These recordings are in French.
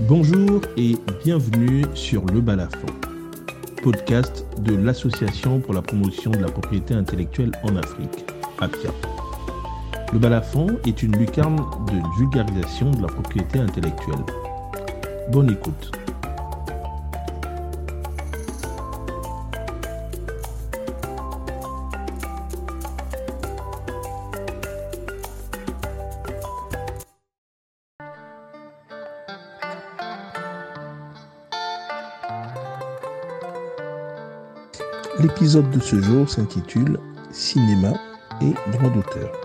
Bonjour et bienvenue sur Le Balafon, podcast de l'Association pour la promotion de la propriété intellectuelle en Afrique, APIA. Le Balafon est une lucarne de vulgarisation de la propriété intellectuelle. Bonne écoute. L'épisode de ce jour s'intitule Cinéma et droit d'auteur.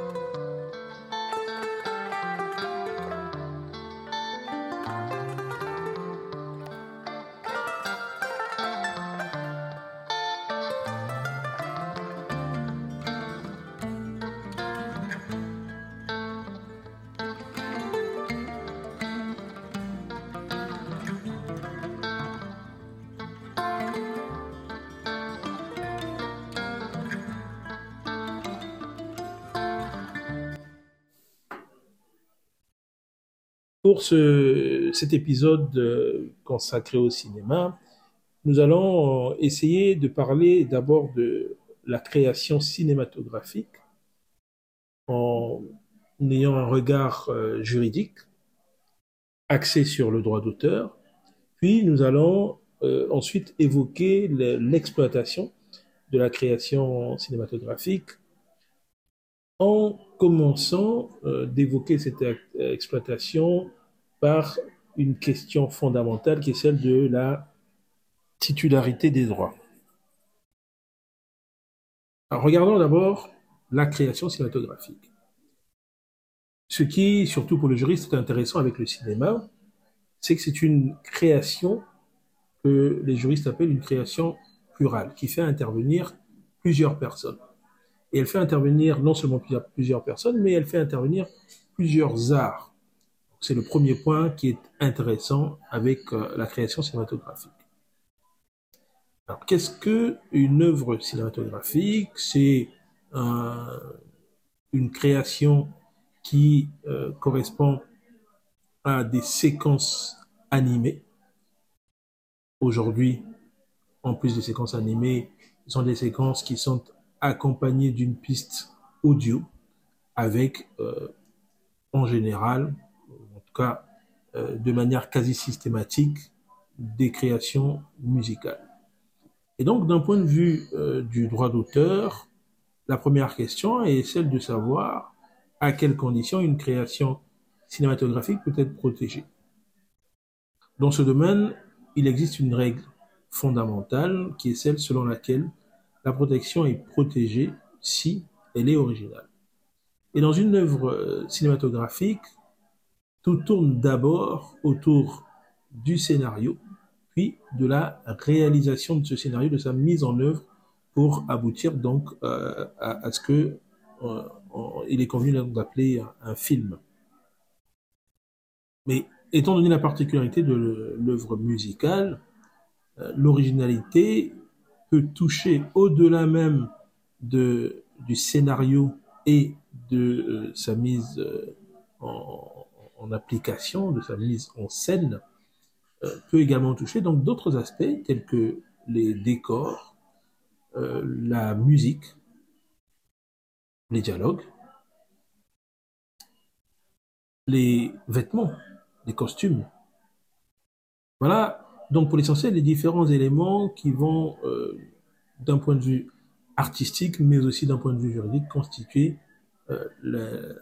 Pour ce, cet épisode euh, consacré au cinéma, nous allons essayer de parler d'abord de la création cinématographique en ayant un regard euh, juridique axé sur le droit d'auteur. Puis nous allons euh, ensuite évoquer l'exploitation de la création cinématographique en commençant euh, d'évoquer cette exploitation par une question fondamentale qui est celle de la titularité des droits. Regardons d'abord la création cinématographique. Ce qui, surtout pour le juriste, est intéressant avec le cinéma, c'est que c'est une création que les juristes appellent une création plurale, qui fait intervenir plusieurs personnes. Et elle fait intervenir non seulement plusieurs, personnes, mais elle fait intervenir plusieurs arts. C'est le premier point qui est intéressant avec euh, la création cinématographique. Alors, qu'est-ce que une œuvre cinématographique? C'est une création qui euh, correspond à des séquences animées. Aujourd'hui, en plus des séquences animées, ce sont des séquences qui sont accompagné d'une piste audio avec, euh, en général, en tout cas euh, de manière quasi systématique, des créations musicales. Et donc, d'un point de vue euh, du droit d'auteur, la première question est celle de savoir à quelles conditions une création cinématographique peut être protégée. Dans ce domaine, il existe une règle fondamentale qui est celle selon laquelle la protection est protégée si elle est originale. Et dans une œuvre euh, cinématographique, tout tourne d'abord autour du scénario, puis de la réalisation de ce scénario, de sa mise en œuvre pour aboutir donc euh, à, ce que euh, il est convenu d'appeler un film. Mais étant donné la particularité de l'œuvre musicale, l'originalité peut toucher au-delà même de, du scénario et de euh, sa mise euh, en, application, de sa mise en scène, euh, peut également toucher donc d'autres aspects tels que les décors, la musique, les dialogues, les vêtements, les costumes. Voilà donc pour l'essentiel, les différents éléments qui vont, euh, d'un point de vue artistique, mais aussi d'un point de vue juridique, constituer euh,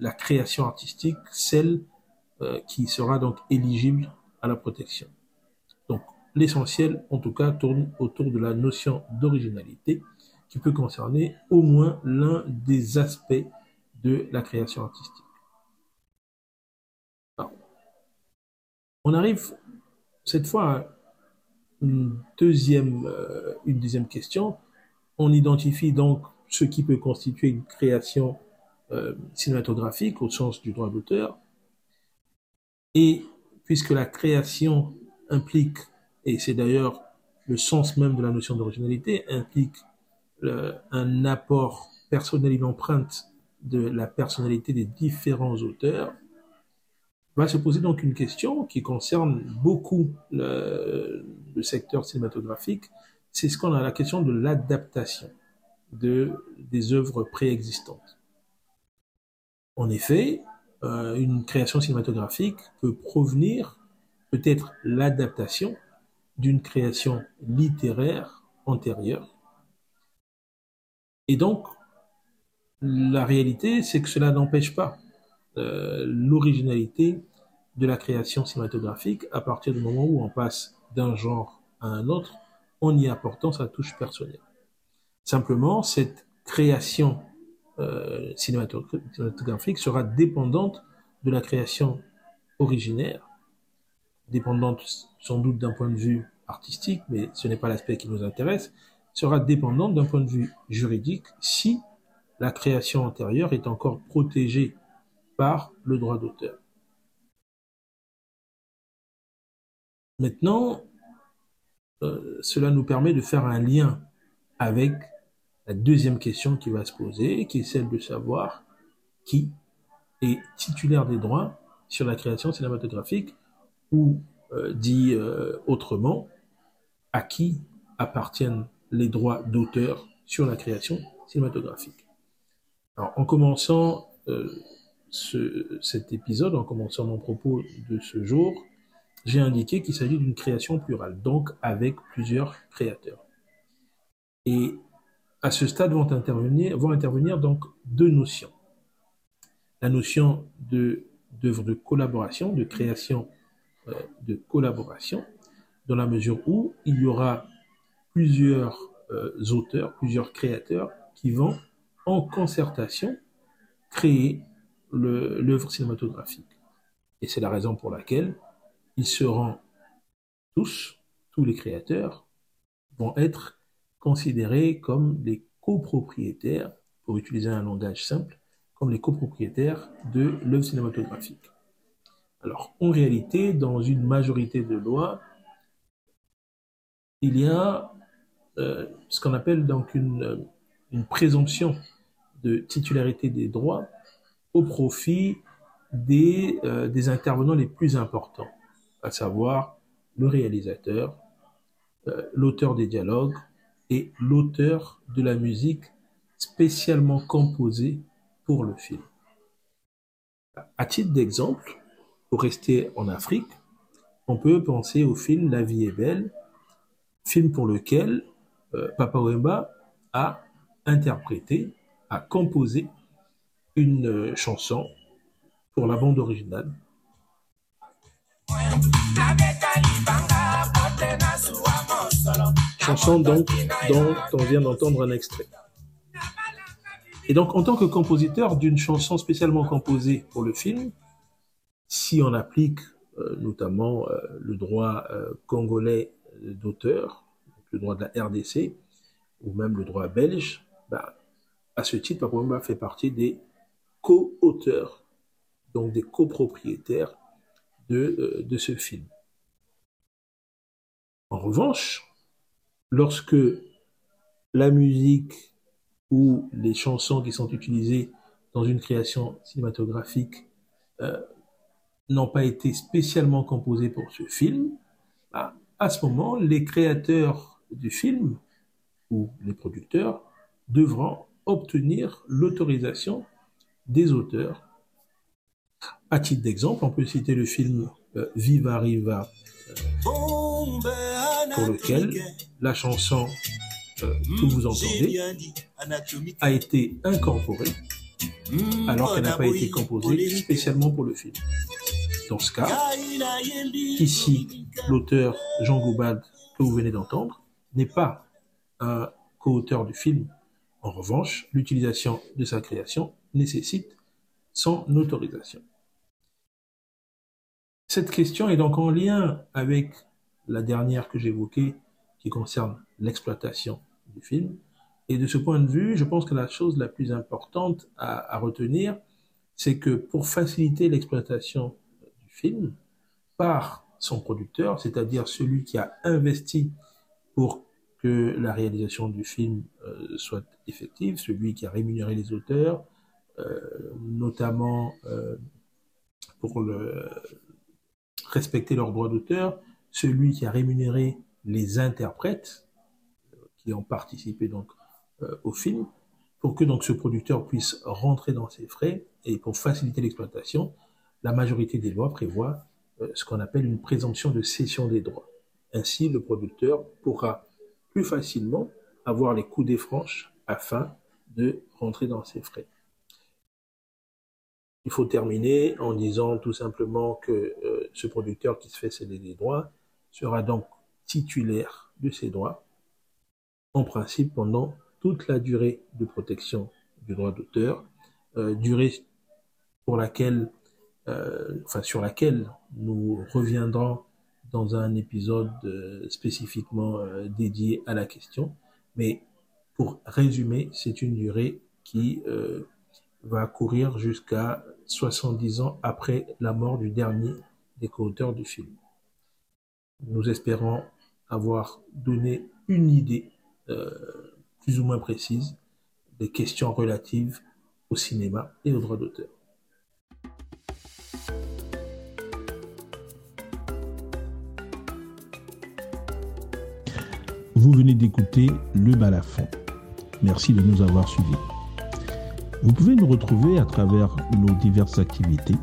la, création artistique, celle euh, qui sera donc éligible à la protection. Donc l'essentiel, en tout cas, tourne autour de la notion d'originalité, qui peut concerner au moins l'un des aspects de la création artistique. on arrive cette fois, une deuxième, euh, une deuxième question. On identifie donc ce qui peut constituer une création euh, cinématographique au sens du droit d'auteur. Et puisque la création implique, et c'est d'ailleurs le sens même de la notion d'originalité, implique un apport personnel, une empreinte de la personnalité des différents auteurs, va se poser donc une question qui concerne beaucoup le, secteur cinématographique, c'est ce qu'on a la question de l'adaptation de, des œuvres préexistantes. En effet, euh, une création cinématographique peut provenir, peut-être l'adaptation d'une création littéraire antérieure. Et donc, la réalité, c'est que cela n'empêche pas euh, l'originalité de la création cinématographique à partir du moment où on passe d'un genre à un autre en y apportant sa touche personnelle. Simplement, cette création euh, cinématographique sera dépendante de la création originaire, dépendante sans doute d'un point de vue artistique, mais ce n'est pas l'aspect qui nous intéresse, sera dépendante d'un point de vue juridique si la création antérieure est encore protégée par le droit d'auteur. Maintenant, euh, cela nous permet de faire un lien avec la deuxième question qui va se poser, qui est celle de savoir qui est titulaire des droits sur la création cinématographique, ou euh, dit euh, autrement, à qui appartiennent les droits d'auteur sur la création cinématographique. Alors, en commençant ce, cet épisode, en commençant mon propos de ce jour, j'ai indiqué qu'il s'agit d'une création plurale, donc avec plusieurs créateurs. Et à ce stade vont intervenir, vont intervenir donc deux notions. La notion de d'œuvre de collaboration, de création euh, de collaboration, dans la mesure où il y aura plusieurs euh, auteurs, plusieurs créateurs qui vont en concertation créer l'œuvre cinématographique. Et c'est la raison pour laquelle ils seront tous, tous les créateurs, vont être considérés comme les copropriétaires, pour utiliser un langage simple, comme les copropriétaires de l'œuvre cinématographique. Alors, en réalité, dans une majorité de lois, il y a euh, ce qu'on appelle donc une, une présomption de titularité des droits au profit des, euh, des intervenants les plus importants à savoir le réalisateur, euh, l'auteur des dialogues et l'auteur de la musique spécialement composée pour le film. À titre d'exemple, pour rester en Afrique, on peut penser au film La vie est belle, film pour lequel euh, Papa Wemba a interprété, a composé une euh, chanson pour la bande originale Chanson donc dont on vient d'entendre un extrait. Et donc en tant que compositeur d'une chanson spécialement composée pour le film, si on applique euh, notamment euh, le droit congolais d'auteur, le droit de la RDC, ou même le droit belge, bah, à ce titre, Papa fait partie des co-auteurs, donc des copropriétaires de, de ce film. En revanche, lorsque la musique ou les chansons qui sont utilisées dans une création cinématographique euh, n'ont pas été spécialement composées pour ce film, bah, à ce moment, les créateurs du film ou les producteurs devront obtenir l'autorisation des auteurs. À titre d'exemple, on peut citer le film euh, Viva Riva pour lequel la chanson euh, que vous entendez a été incorporée alors qu'elle n'a pas été composée spécialement pour le film. Dans ce cas, ici, l'auteur Jean Goubad que vous venez d'entendre n'est pas un co-auteur du film. En revanche, l'utilisation de sa création nécessite son autorisation. Cette question est donc en lien avec la dernière que j'évoquais, qui concerne l'exploitation du film. Et de ce point de vue, je pense que la chose la plus importante à, à retenir, c'est que pour faciliter l'exploitation du film par son producteur, c'est-à-dire celui qui a investi pour que la réalisation du film euh, soit effective, celui qui a rémunéré les auteurs, euh, notamment euh, pour respecter leurs droits d'auteur, celui qui a rémunéré les interprètes qui ont participé donc au film, pour que donc ce producteur puisse rentrer dans ses frais et pour faciliter l'exploitation, la majorité des lois prévoit ce qu'on appelle une présomption de cession des droits. Ainsi, le producteur pourra plus facilement avoir les coups des franches afin de rentrer dans ses frais. Il faut terminer en disant tout simplement que euh, ce producteur qui se fait céder des droits sera donc titulaire de ses droits, en principe pendant toute la durée de protection du droit d'auteur, euh, durée euh, sur laquelle nous reviendrons dans un épisode spécifiquement dédié à la question. Mais pour résumer, c'est une durée qui va courir jusqu'à 70 ans après la mort du dernier des co-auteurs du film. Nous espérons avoir donné une idée euh, plus ou moins précise des questions relatives au cinéma et aux droits d'auteur. Vous venez d'écouter Le Balafon. Merci de nous avoir suivis. Vous pouvez nous retrouver à travers nos diverses activités,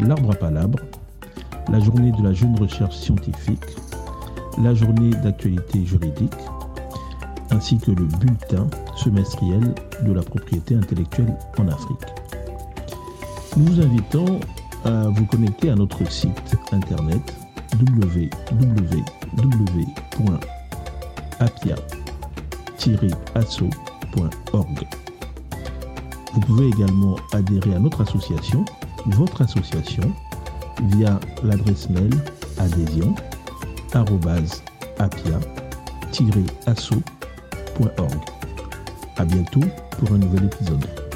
l'arbre à palabre, la journée de la jeune recherche scientifique, la journée d'actualité juridique, ainsi que le bulletin semestriel de la propriété intellectuelle en Afrique. Nous vous invitons à vous connecter à notre site internet www.apia-asso.org. Vous pouvez également adhérer à notre association, votre association, via l'adresse mail adhésion apia-asso.org. À bientôt pour un nouvel épisode.